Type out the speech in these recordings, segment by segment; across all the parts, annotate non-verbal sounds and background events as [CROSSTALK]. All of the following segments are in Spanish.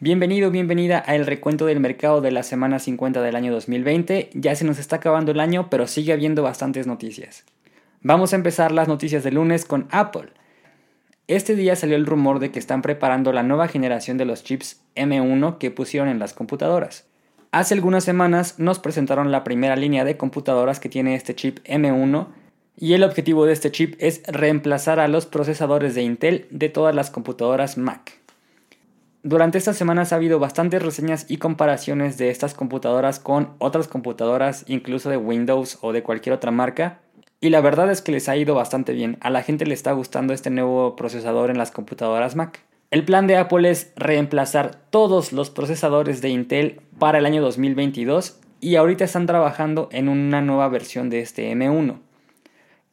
Bienvenido, bienvenida a el recuento del mercado de la semana 50 del año 2020. Ya se nos está acabando el año, pero sigue habiendo bastantes noticias. Vamos a empezar las noticias de lunes con Apple. Este día salió el rumor de que están preparando la nueva generación de los chips M1 que pusieron en las computadoras. Hace algunas semanas nos presentaron la primera línea de computadoras que tiene este chip M1 y el objetivo de este chip es reemplazar a los procesadores de Intel de todas las computadoras Mac. Durante estas semanas ha habido bastantes reseñas y comparaciones de estas computadoras con otras computadoras, incluso de Windows o de cualquier otra marca. Y la verdad es que les ha ido bastante bien. A la gente le está gustando este nuevo procesador en las computadoras Mac. El plan de Apple es reemplazar todos los procesadores de Intel para el año 2022 y ahorita están trabajando en una nueva versión de este M1.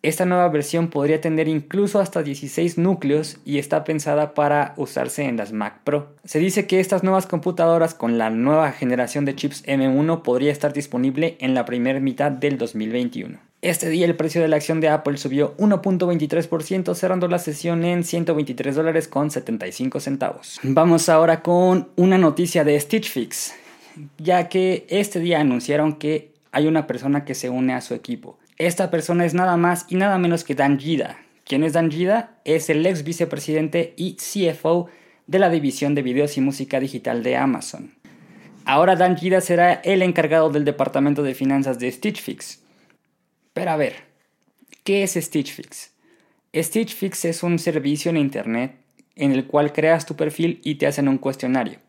Esta nueva versión podría tener incluso hasta 16 núcleos y está pensada para usarse en las Mac Pro. Se dice que estas nuevas computadoras con la nueva generación de chips M1 podría estar disponible en la primera mitad del 2021. Este día el precio de la acción de Apple subió 1.23%, cerrando la sesión en 123 dólares con 75 centavos. Vamos ahora con una noticia de Stitch Fix, ya que este día anunciaron que hay una persona que se une a su equipo. Esta persona es nada más y nada menos que Dan Gida. ¿Quién es Dan Gida? Es el ex vicepresidente y CFO de la división de videos y música digital de Amazon. Ahora Dan Gida será el encargado del departamento de finanzas de Stitch Fix. Pero a ver, ¿qué es Stitch Fix? Stitch Fix es un servicio en Internet en el cual creas tu perfil y te hacen un cuestionario.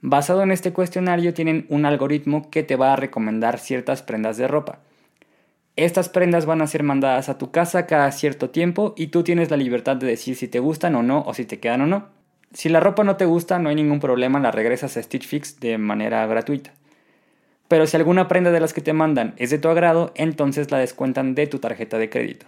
Basado en este cuestionario tienen un algoritmo que te va a recomendar ciertas prendas de ropa. Estas prendas van a ser mandadas a tu casa cada cierto tiempo y tú tienes la libertad de decir si te gustan o no o si te quedan o no. Si la ropa no te gusta, no hay ningún problema, la regresas a Stitch Fix de manera gratuita. Pero si alguna prenda de las que te mandan es de tu agrado, entonces la descuentan de tu tarjeta de crédito.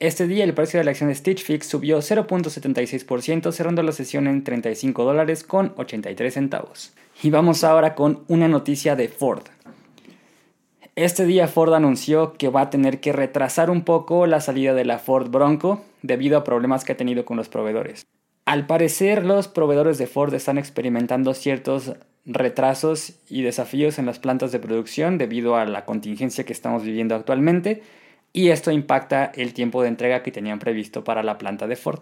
Este día el precio de la acción de Stitch Fix subió 0.76%, cerrando la sesión en 35 dólares con 83 centavos. Y vamos ahora con una noticia de Ford. Este día Ford anunció que va a tener que retrasar un poco la salida de la Ford Bronco debido a problemas que ha tenido con los proveedores. Al parecer los proveedores de Ford están experimentando ciertos retrasos y desafíos en las plantas de producción debido a la contingencia que estamos viviendo actualmente y esto impacta el tiempo de entrega que tenían previsto para la planta de Ford.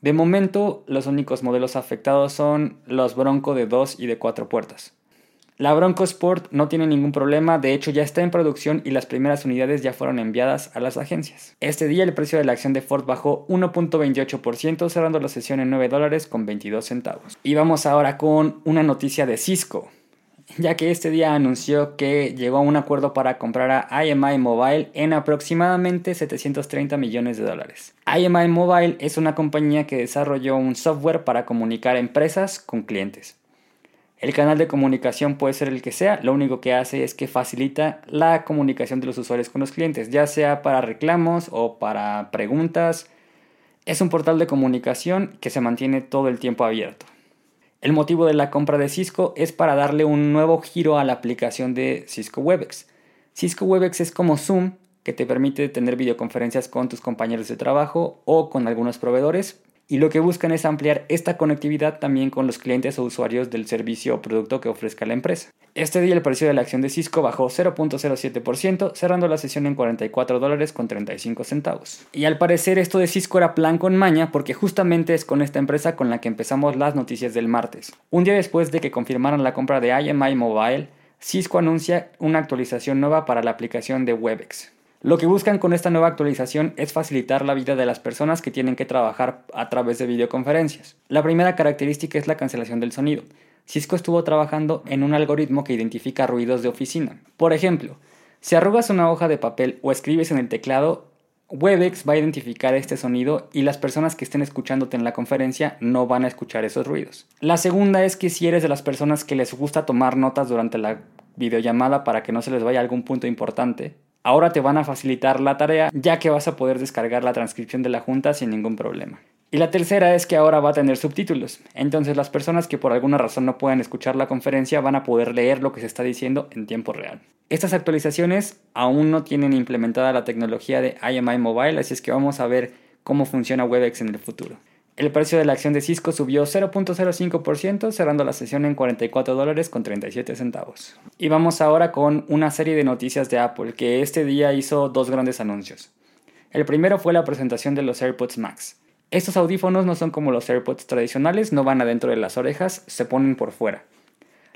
De momento, los únicos modelos afectados son los Bronco de 2 y de 4 puertas. La Bronco Sport no tiene ningún problema, de hecho ya está en producción y las primeras unidades ya fueron enviadas a las agencias. Este día el precio de la acción de Ford bajó 1.28%, cerrando la sesión en 9 dólares con 22 centavos. Y vamos ahora con una noticia de Cisco, ya que este día anunció que llegó a un acuerdo para comprar a IMI Mobile en aproximadamente 730 millones de dólares. IMI Mobile es una compañía que desarrolló un software para comunicar empresas con clientes. El canal de comunicación puede ser el que sea, lo único que hace es que facilita la comunicación de los usuarios con los clientes, ya sea para reclamos o para preguntas. Es un portal de comunicación que se mantiene todo el tiempo abierto. El motivo de la compra de Cisco es para darle un nuevo giro a la aplicación de Cisco Webex. Cisco Webex es como Zoom, que te permite tener videoconferencias con tus compañeros de trabajo o con algunos proveedores, y lo que buscan es ampliar esta conectividad también con los clientes o usuarios del servicio o producto que ofrezca la empresa. Este día el precio de la acción de Cisco bajó 0.07%, cerrando la sesión en 44 dólares con 35 centavos. Y al parecer esto de Cisco era plan con maña porque justamente es con esta empresa con la que empezamos las noticias del martes. Un día después de que confirmaran la compra de IMI Mobile, Cisco anuncia una actualización nueva para la aplicación de Webex. Lo que buscan con esta nueva actualización es facilitar la vida de las personas que tienen que trabajar a través de videoconferencias. La primera característica es la cancelación del sonido. Cisco estuvo trabajando en un algoritmo que identifica ruidos de oficina. Por ejemplo, si arrugas una hoja de papel o escribes en el teclado, Webex va a identificar este sonido y las personas que estén escuchándote en la conferencia no van a escuchar esos ruidos. La segunda es que si eres de las personas que les gusta tomar notas durante la videollamada para que no se les vaya algún punto importante, Ahora te van a facilitar la tarea ya que vas a poder descargar la transcripción de la junta sin ningún problema. Y la tercera es que ahora va a tener subtítulos, entonces las personas que por alguna razón no puedan escuchar la conferencia van a poder leer lo que se está diciendo en tiempo real. Estas actualizaciones aún no tienen implementada la tecnología de IMI Mobile, así es que vamos a ver cómo funciona WebEx en el futuro. El precio de la acción de Cisco subió 0.05%, cerrando la sesión en 44 dólares con 37 centavos. Y vamos ahora con una serie de noticias de Apple, que este día hizo dos grandes anuncios. El primero fue la presentación de los AirPods Max. Estos audífonos no son como los AirPods tradicionales, no van adentro de las orejas, se ponen por fuera.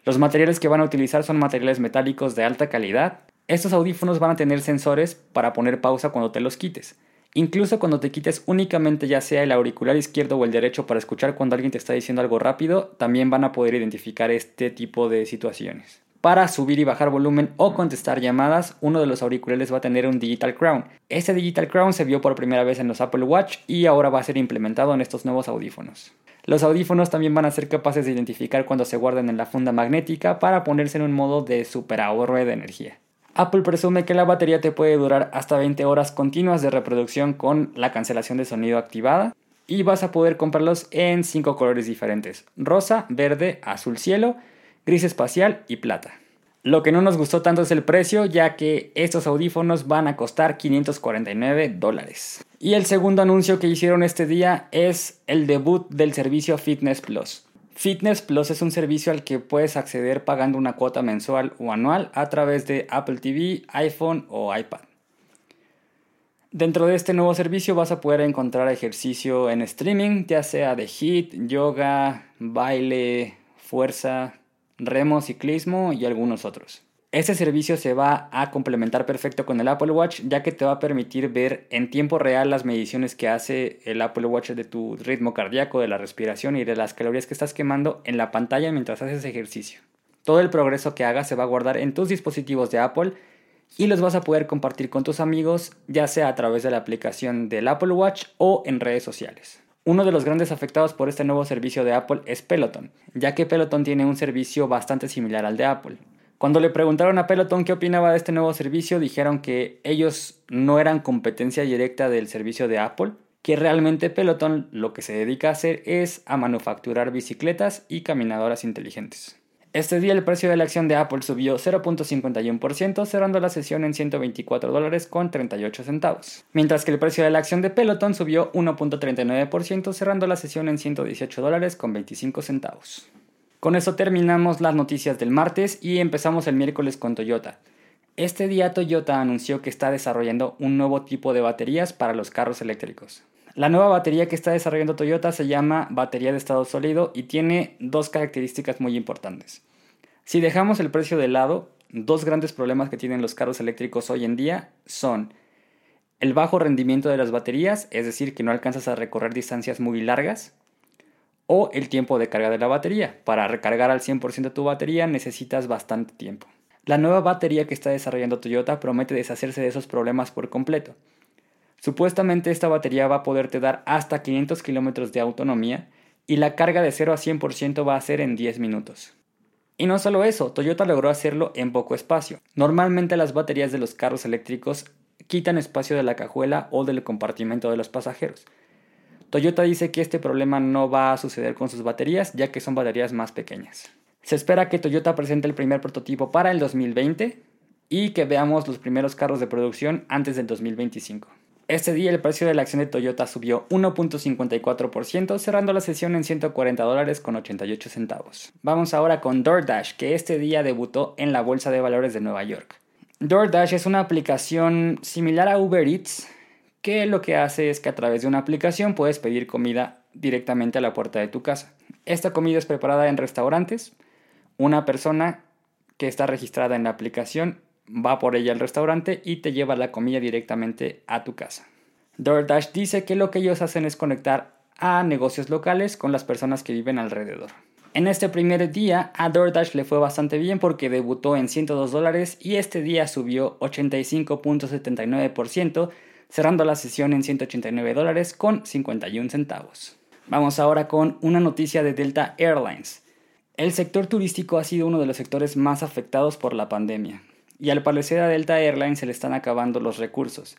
Los materiales que van a utilizar son materiales metálicos de alta calidad. Estos audífonos van a tener sensores para poner pausa cuando te los quites. Incluso cuando te quites únicamente ya sea el auricular izquierdo o el derecho para escuchar cuando alguien te está diciendo algo rápido, también van a poder identificar este tipo de situaciones. Para subir y bajar volumen o contestar llamadas, uno de los auriculares va a tener un Digital Crown. Este Digital Crown se vio por primera vez en los Apple Watch y ahora va a ser implementado en estos nuevos audífonos. Los audífonos también van a ser capaces de identificar cuando se guardan en la funda magnética para ponerse en un modo de super ahorro de energía. Apple presume que la batería te puede durar hasta 20 horas continuas de reproducción con la cancelación de sonido activada y vas a poder comprarlos en 5 colores diferentes, rosa, verde, azul cielo, gris espacial y plata. Lo que no nos gustó tanto es el precio, ya que estos audífonos van a costar 549 dólares. Y el segundo anuncio que hicieron este día es el debut del servicio Fitness Plus. Fitness Plus es un servicio al que puedes acceder pagando una cuota mensual o anual a través de Apple TV, iPhone o iPad. Dentro de este nuevo servicio vas a poder encontrar ejercicio en streaming, ya sea de HIIT, yoga, baile, fuerza, remo, ciclismo y algunos otros. Este servicio se va a complementar perfecto con el Apple Watch ya que te va a permitir ver en tiempo real las mediciones que hace el Apple Watch de tu ritmo cardíaco, de la respiración y de las calorías que estás quemando en la pantalla mientras haces ejercicio. Todo el progreso que hagas se va a guardar en tus dispositivos de Apple y los vas a poder compartir con tus amigos ya sea a través de la aplicación del Apple Watch o en redes sociales. Uno de los grandes afectados por este nuevo servicio de Apple es Peloton, ya que Peloton tiene un servicio bastante similar al de Apple. Cuando le preguntaron a Peloton qué opinaba de este nuevo servicio, dijeron que ellos no eran competencia directa del servicio de Apple, que realmente Peloton lo que se dedica a hacer es a manufacturar bicicletas y caminadoras inteligentes. Este día el precio de la acción de Apple subió 0.51%, cerrando la sesión en 124 dólares con 38 centavos, mientras que el precio de la acción de Peloton subió 1.39%, cerrando la sesión en 118 dólares con 25 centavos. Con eso terminamos las noticias del martes y empezamos el miércoles con Toyota. Este día Toyota anunció que está desarrollando un nuevo tipo de baterías para los carros eléctricos. La nueva batería que está desarrollando Toyota se llama batería de estado sólido y tiene dos características muy importantes. Si dejamos el precio de lado, dos grandes problemas que tienen los carros eléctricos hoy en día son el bajo rendimiento de las baterías, es decir, que no alcanzas a recorrer distancias muy largas, o el tiempo de carga de la batería. Para recargar al 100% tu batería necesitas bastante tiempo. La nueva batería que está desarrollando Toyota promete deshacerse de esos problemas por completo. Supuestamente esta batería va a poderte dar hasta 500 kilómetros de autonomía y la carga de 0 a 100% va a ser en 10 minutos. Y no solo eso, Toyota logró hacerlo en poco espacio. Normalmente las baterías de los carros eléctricos quitan espacio de la cajuela o del compartimento de los pasajeros. Toyota dice que este problema no va a suceder con sus baterías, ya que son baterías más pequeñas. Se espera que Toyota presente el primer prototipo para el 2020 y que veamos los primeros carros de producción antes del 2025. Este día el precio de la acción de Toyota subió 1.54%, cerrando la sesión en 140 dólares con 88 centavos. Vamos ahora con DoorDash, que este día debutó en la Bolsa de Valores de Nueva York. DoorDash es una aplicación similar a Uber Eats, que lo que hace es que a través de una aplicación puedes pedir comida directamente a la puerta de tu casa. Esta comida es preparada en restaurantes. Una persona que está registrada en la aplicación va por ella al restaurante y te lleva la comida directamente a tu casa. DoorDash dice que lo que ellos hacen es conectar a negocios locales con las personas que viven alrededor. En este primer día a DoorDash le fue bastante bien porque debutó en 102 dólares y este día subió 85.79% cerrando la sesión en 189 dólares con 51 centavos. Vamos ahora con una noticia de Delta Airlines. El sector turístico ha sido uno de los sectores más afectados por la pandemia, y al parecer a Delta Airlines se le están acabando los recursos.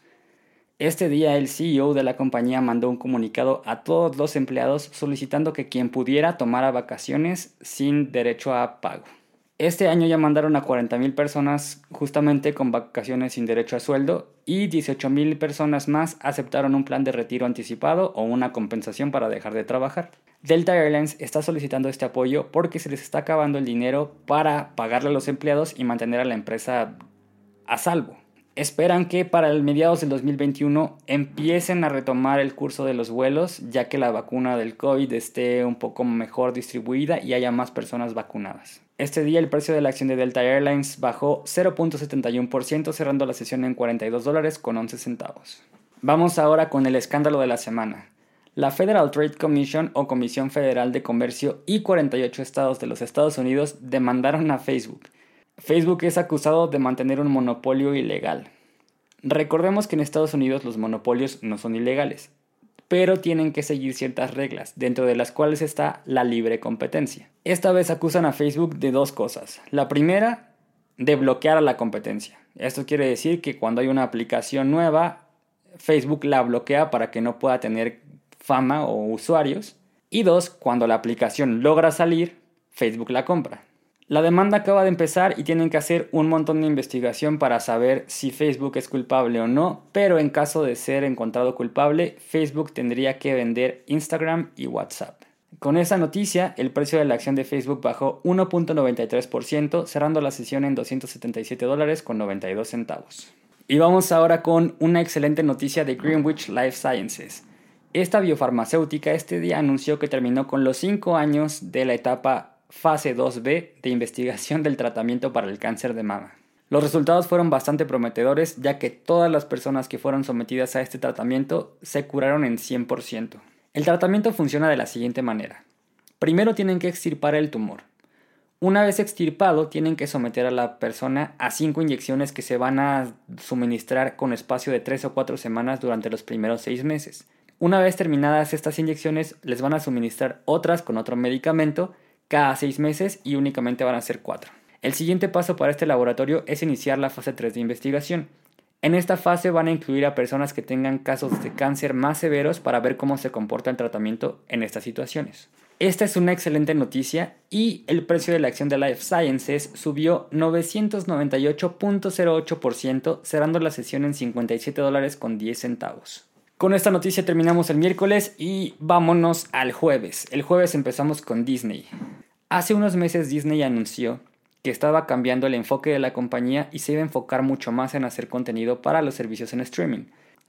Este día el CEO de la compañía mandó un comunicado a todos los empleados solicitando que quien pudiera tomara vacaciones sin derecho a pago. Este año ya mandaron a 40.000 personas justamente con vacaciones sin derecho a sueldo y 18.000 personas más aceptaron un plan de retiro anticipado o una compensación para dejar de trabajar. Delta Airlines está solicitando este apoyo porque se les está acabando el dinero para pagarle a los empleados y mantener a la empresa a salvo. Esperan que para el mediados del 2021 empiecen a retomar el curso de los vuelos ya que la vacuna del COVID esté un poco mejor distribuida y haya más personas vacunadas. Este día el precio de la acción de Delta Airlines bajó 0.71% cerrando la sesión en 42 dólares con 11 centavos. Vamos ahora con el escándalo de la semana. La Federal Trade Commission o Comisión Federal de Comercio y 48 estados de los Estados Unidos demandaron a Facebook. Facebook es acusado de mantener un monopolio ilegal. Recordemos que en Estados Unidos los monopolios no son ilegales, pero tienen que seguir ciertas reglas, dentro de las cuales está la libre competencia. Esta vez acusan a Facebook de dos cosas. La primera, de bloquear a la competencia. Esto quiere decir que cuando hay una aplicación nueva, Facebook la bloquea para que no pueda tener fama o usuarios. Y dos, cuando la aplicación logra salir, Facebook la compra. La demanda acaba de empezar y tienen que hacer un montón de investigación para saber si Facebook es culpable o no, pero en caso de ser encontrado culpable, Facebook tendría que vender Instagram y WhatsApp. Con esa noticia, el precio de la acción de Facebook bajó 1.93%, cerrando la sesión en 277 dólares con 92 centavos. Y vamos ahora con una excelente noticia de Greenwich Life Sciences. Esta biofarmacéutica este día anunció que terminó con los 5 años de la etapa fase 2B de investigación del tratamiento para el cáncer de mama. Los resultados fueron bastante prometedores ya que todas las personas que fueron sometidas a este tratamiento se curaron en 100%. El tratamiento funciona de la siguiente manera. Primero tienen que extirpar el tumor. Una vez extirpado, tienen que someter a la persona a 5 inyecciones que se van a suministrar con espacio de 3 o 4 semanas durante los primeros 6 meses. Una vez terminadas estas inyecciones, les van a suministrar otras con otro medicamento cada seis meses y únicamente van a ser cuatro. El siguiente paso para este laboratorio es iniciar la fase 3 de investigación. En esta fase van a incluir a personas que tengan casos de cáncer más severos para ver cómo se comporta el tratamiento en estas situaciones. Esta es una excelente noticia y el precio de la acción de Life Sciences subió 998.08%, cerrando la sesión en 57 dólares con 10 centavos. Con esta noticia terminamos el miércoles y vámonos al jueves. El jueves empezamos con Disney. Hace unos meses Disney anunció que estaba cambiando el enfoque de la compañía y se iba a enfocar mucho más en hacer contenido para los servicios en streaming.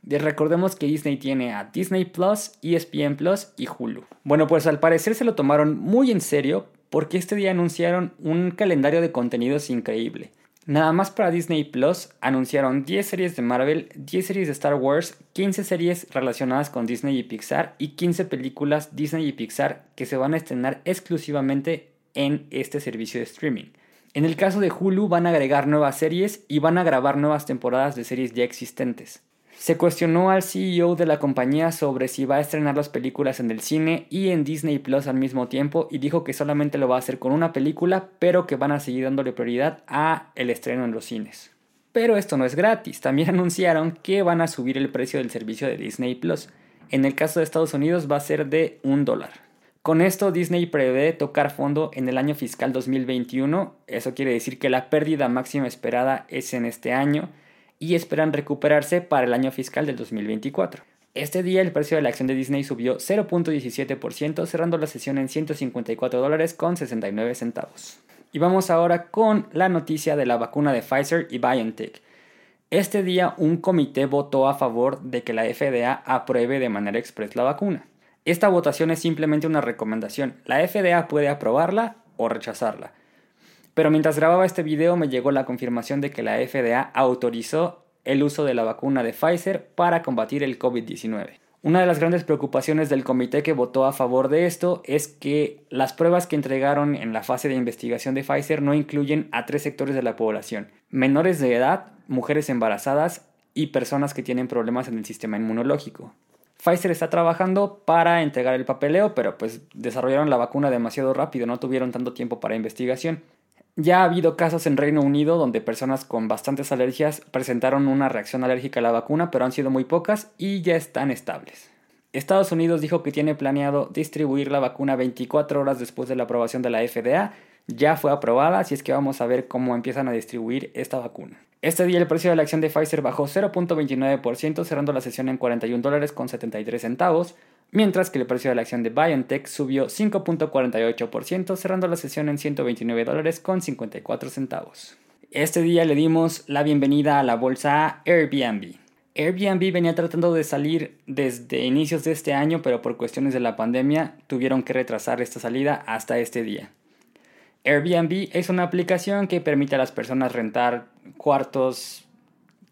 recordemos que Disney tiene a Disney Plus, ESPN Plus y Hulu. Bueno, pues al parecer se lo tomaron muy en serio porque este día anunciaron un calendario de contenidos increíble. Nada más para Disney Plus anunciaron 10 series de Marvel, 10 series de Star Wars, 15 series relacionadas con Disney y Pixar y 15 películas Disney y Pixar que se van a estrenar exclusivamente en este servicio de streaming. En el caso de Hulu van a agregar nuevas series y van a grabar nuevas temporadas de series ya existentes. Se cuestionó al CEO de la compañía sobre si va a estrenar las películas en el cine y en Disney Plus al mismo tiempo y dijo que solamente lo va a hacer con una película, pero que van a seguir dándole prioridad a el estreno en los cines. Pero esto no es gratis, también [LAUGHS] anunciaron que van a subir el precio del servicio de Disney Plus. En el caso de Estados Unidos va a ser de un dólar. Con esto Disney prevé tocar fondo en el año fiscal 2021, eso quiere decir que la pérdida máxima esperada es en este año y esperan recuperarse para el año fiscal del 2024. Este día el precio de la acción de Disney subió 0.17%, cerrando la sesión en 154 dólares con 69 centavos. Y vamos ahora con la noticia de la vacuna de Pfizer y BioNTech. Este día un comité votó a favor de que la FDA apruebe de manera express la vacuna. Esta votación es simplemente una recomendación. La FDA puede aprobarla o rechazarla. Pero mientras grababa este video me llegó la confirmación de que la FDA autorizó el uso de la vacuna de Pfizer para combatir el COVID-19. Una de las grandes preocupaciones del comité que votó a favor de esto es que las pruebas que entregaron en la fase de investigación de Pfizer no incluyen a tres sectores de la población, menores de edad, mujeres embarazadas y personas que tienen problemas en el sistema inmunológico. Pfizer está trabajando para entregar el papeleo, pero pues desarrollaron la vacuna demasiado rápido, no tuvieron tanto tiempo para investigación. Ya ha habido casos en Reino Unido donde personas con bastantes alergias presentaron una reacción alérgica a la vacuna, pero han sido muy pocas y ya están estables. Estados Unidos dijo que tiene planeado distribuir la vacuna 24 horas después de la aprobación de la FDA, ya fue aprobada, así es que vamos a ver cómo empiezan a distribuir esta vacuna. Este día el precio de la acción de Pfizer bajó 0.29%, cerrando la sesión en 41 dólares con 73 centavos, mientras que el precio de la acción de BioNTech subió 5.48%, cerrando la sesión en 129 dólares con 54 centavos. Este día le dimos la bienvenida a la bolsa Airbnb. Airbnb venía tratando de salir desde inicios de este año, pero por cuestiones de la pandemia tuvieron que retrasar esta salida hasta este día. Airbnb es una aplicación que permite a las personas rentar cuartos,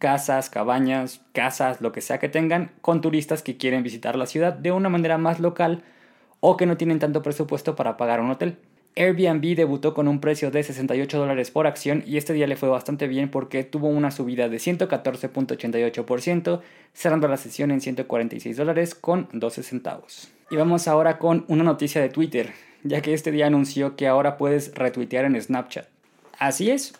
casas, cabañas, casas, lo que sea que tengan, con turistas que quieren visitar la ciudad de una manera más local o que no tienen tanto presupuesto para pagar un hotel. Airbnb debutó con un precio de 68 dólares por acción y este día le fue bastante bien porque tuvo una subida de 114.88%, cerrando la sesión en 146 dólares con 12 centavos. Y vamos ahora con una noticia de Twitter ya que este día anunció que ahora puedes retuitear en Snapchat. Así es,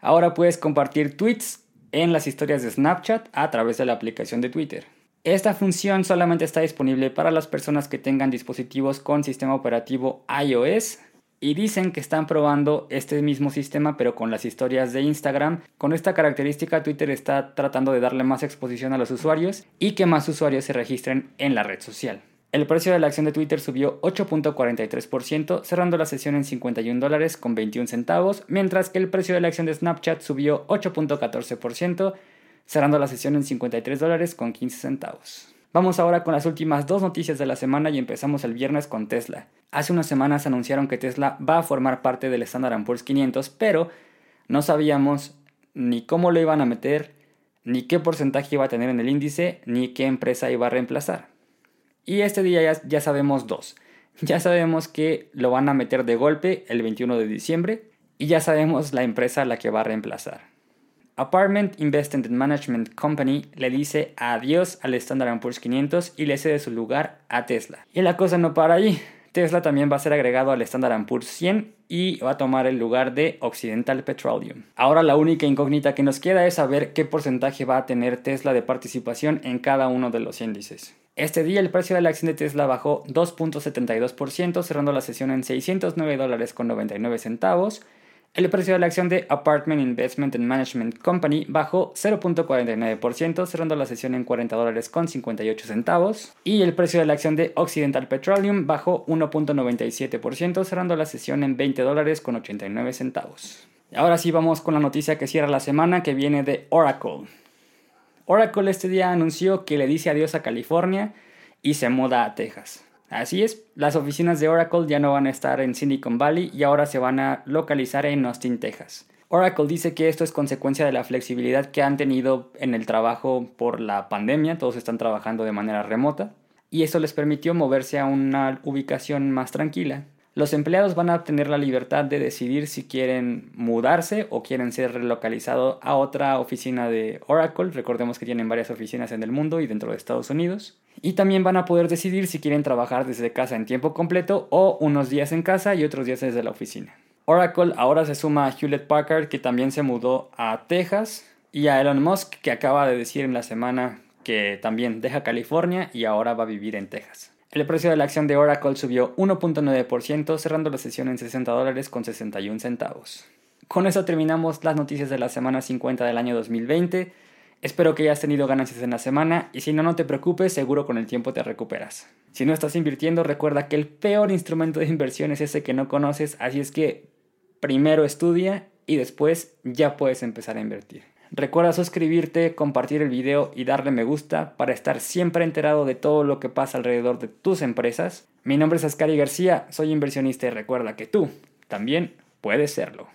ahora puedes compartir tweets en las historias de Snapchat a través de la aplicación de Twitter. Esta función solamente está disponible para las personas que tengan dispositivos con sistema operativo iOS y dicen que están probando este mismo sistema pero con las historias de Instagram. Con esta característica Twitter está tratando de darle más exposición a los usuarios y que más usuarios se registren en la red social. El precio de la acción de Twitter subió 8.43%, cerrando la sesión en 51 dólares con 21 centavos, mientras que el precio de la acción de Snapchat subió 8.14%, cerrando la sesión en 53 dólares con 15 centavos. Vamos ahora con las últimas dos noticias de la semana y empezamos el viernes con Tesla. Hace unas semanas anunciaron que Tesla va a formar parte del Standard Poor's 500, pero no sabíamos ni cómo lo iban a meter, ni qué porcentaje iba a tener en el índice, ni qué empresa iba a reemplazar. Y este día ya, sabemos dos. Ya sabemos que lo van a meter de golpe el 21 de diciembre y ya sabemos la empresa a la que va a reemplazar. Apartment Investment Management Company le dice adiós al Standard Poor's 500 y le cede su lugar a Tesla. Y la cosa no para ahí. Tesla también va a ser agregado al Standard Poor's 100 y va a tomar el lugar de Occidental Petroleum. Ahora la única incógnita que nos queda es saber qué porcentaje va a tener Tesla de participación en cada uno de los índices. Este día el precio de la acción de Tesla bajó 2.72%, cerrando la sesión en 609 dólares con 99 centavos. El precio de la acción de Apartment Investment and Management Company bajó 0.49%, cerrando la sesión en 40 dólares con 58 centavos. Y el precio de la acción de Occidental Petroleum bajó 1.97%, cerrando la sesión en 20 dólares con 89 centavos. Ahora sí vamos con la noticia que cierra la semana que viene de Oracle. Oracle este día anunció que le dice adiós a California y se muda a Texas. Así es, las oficinas de Oracle ya no van a estar en Silicon Valley y ahora se van a localizar en Austin, Texas. Oracle dice que esto es consecuencia de la flexibilidad que han tenido en el trabajo por la pandemia, todos están trabajando de manera remota, y eso les permitió moverse a una ubicación más tranquila. Los empleados van a tener la libertad de decidir si quieren mudarse o quieren ser relocalizados a otra oficina de Oracle. Recordemos que tienen varias oficinas en el mundo y dentro de Estados Unidos. Y también van a poder decidir si quieren trabajar desde casa en tiempo completo o unos días en casa y otros días desde la oficina. Oracle ahora se suma a Hewlett Packard que también se mudó a Texas y a Elon Musk que acaba de decir en la semana que también deja California y ahora va a vivir en Texas. El precio de la acción de Oracle subió 1.9%, cerrando la sesión en 60 dólares con 61 centavos. Con eso terminamos las noticias de la semana 50 del año 2020. Espero que hayas tenido ganancias en la semana y si no, no te preocupes, seguro con el tiempo te recuperas. Si no estás invirtiendo, recuerda que el peor instrumento de inversión es ese que no conoces, así es que primero estudia y después ya puedes empezar a invertir. Recuerda suscribirte, compartir el video y darle me gusta para estar siempre enterado de todo lo que pasa alrededor de tus empresas. Mi nombre es Ascari García, soy inversionista y recuerda que tú también puedes serlo.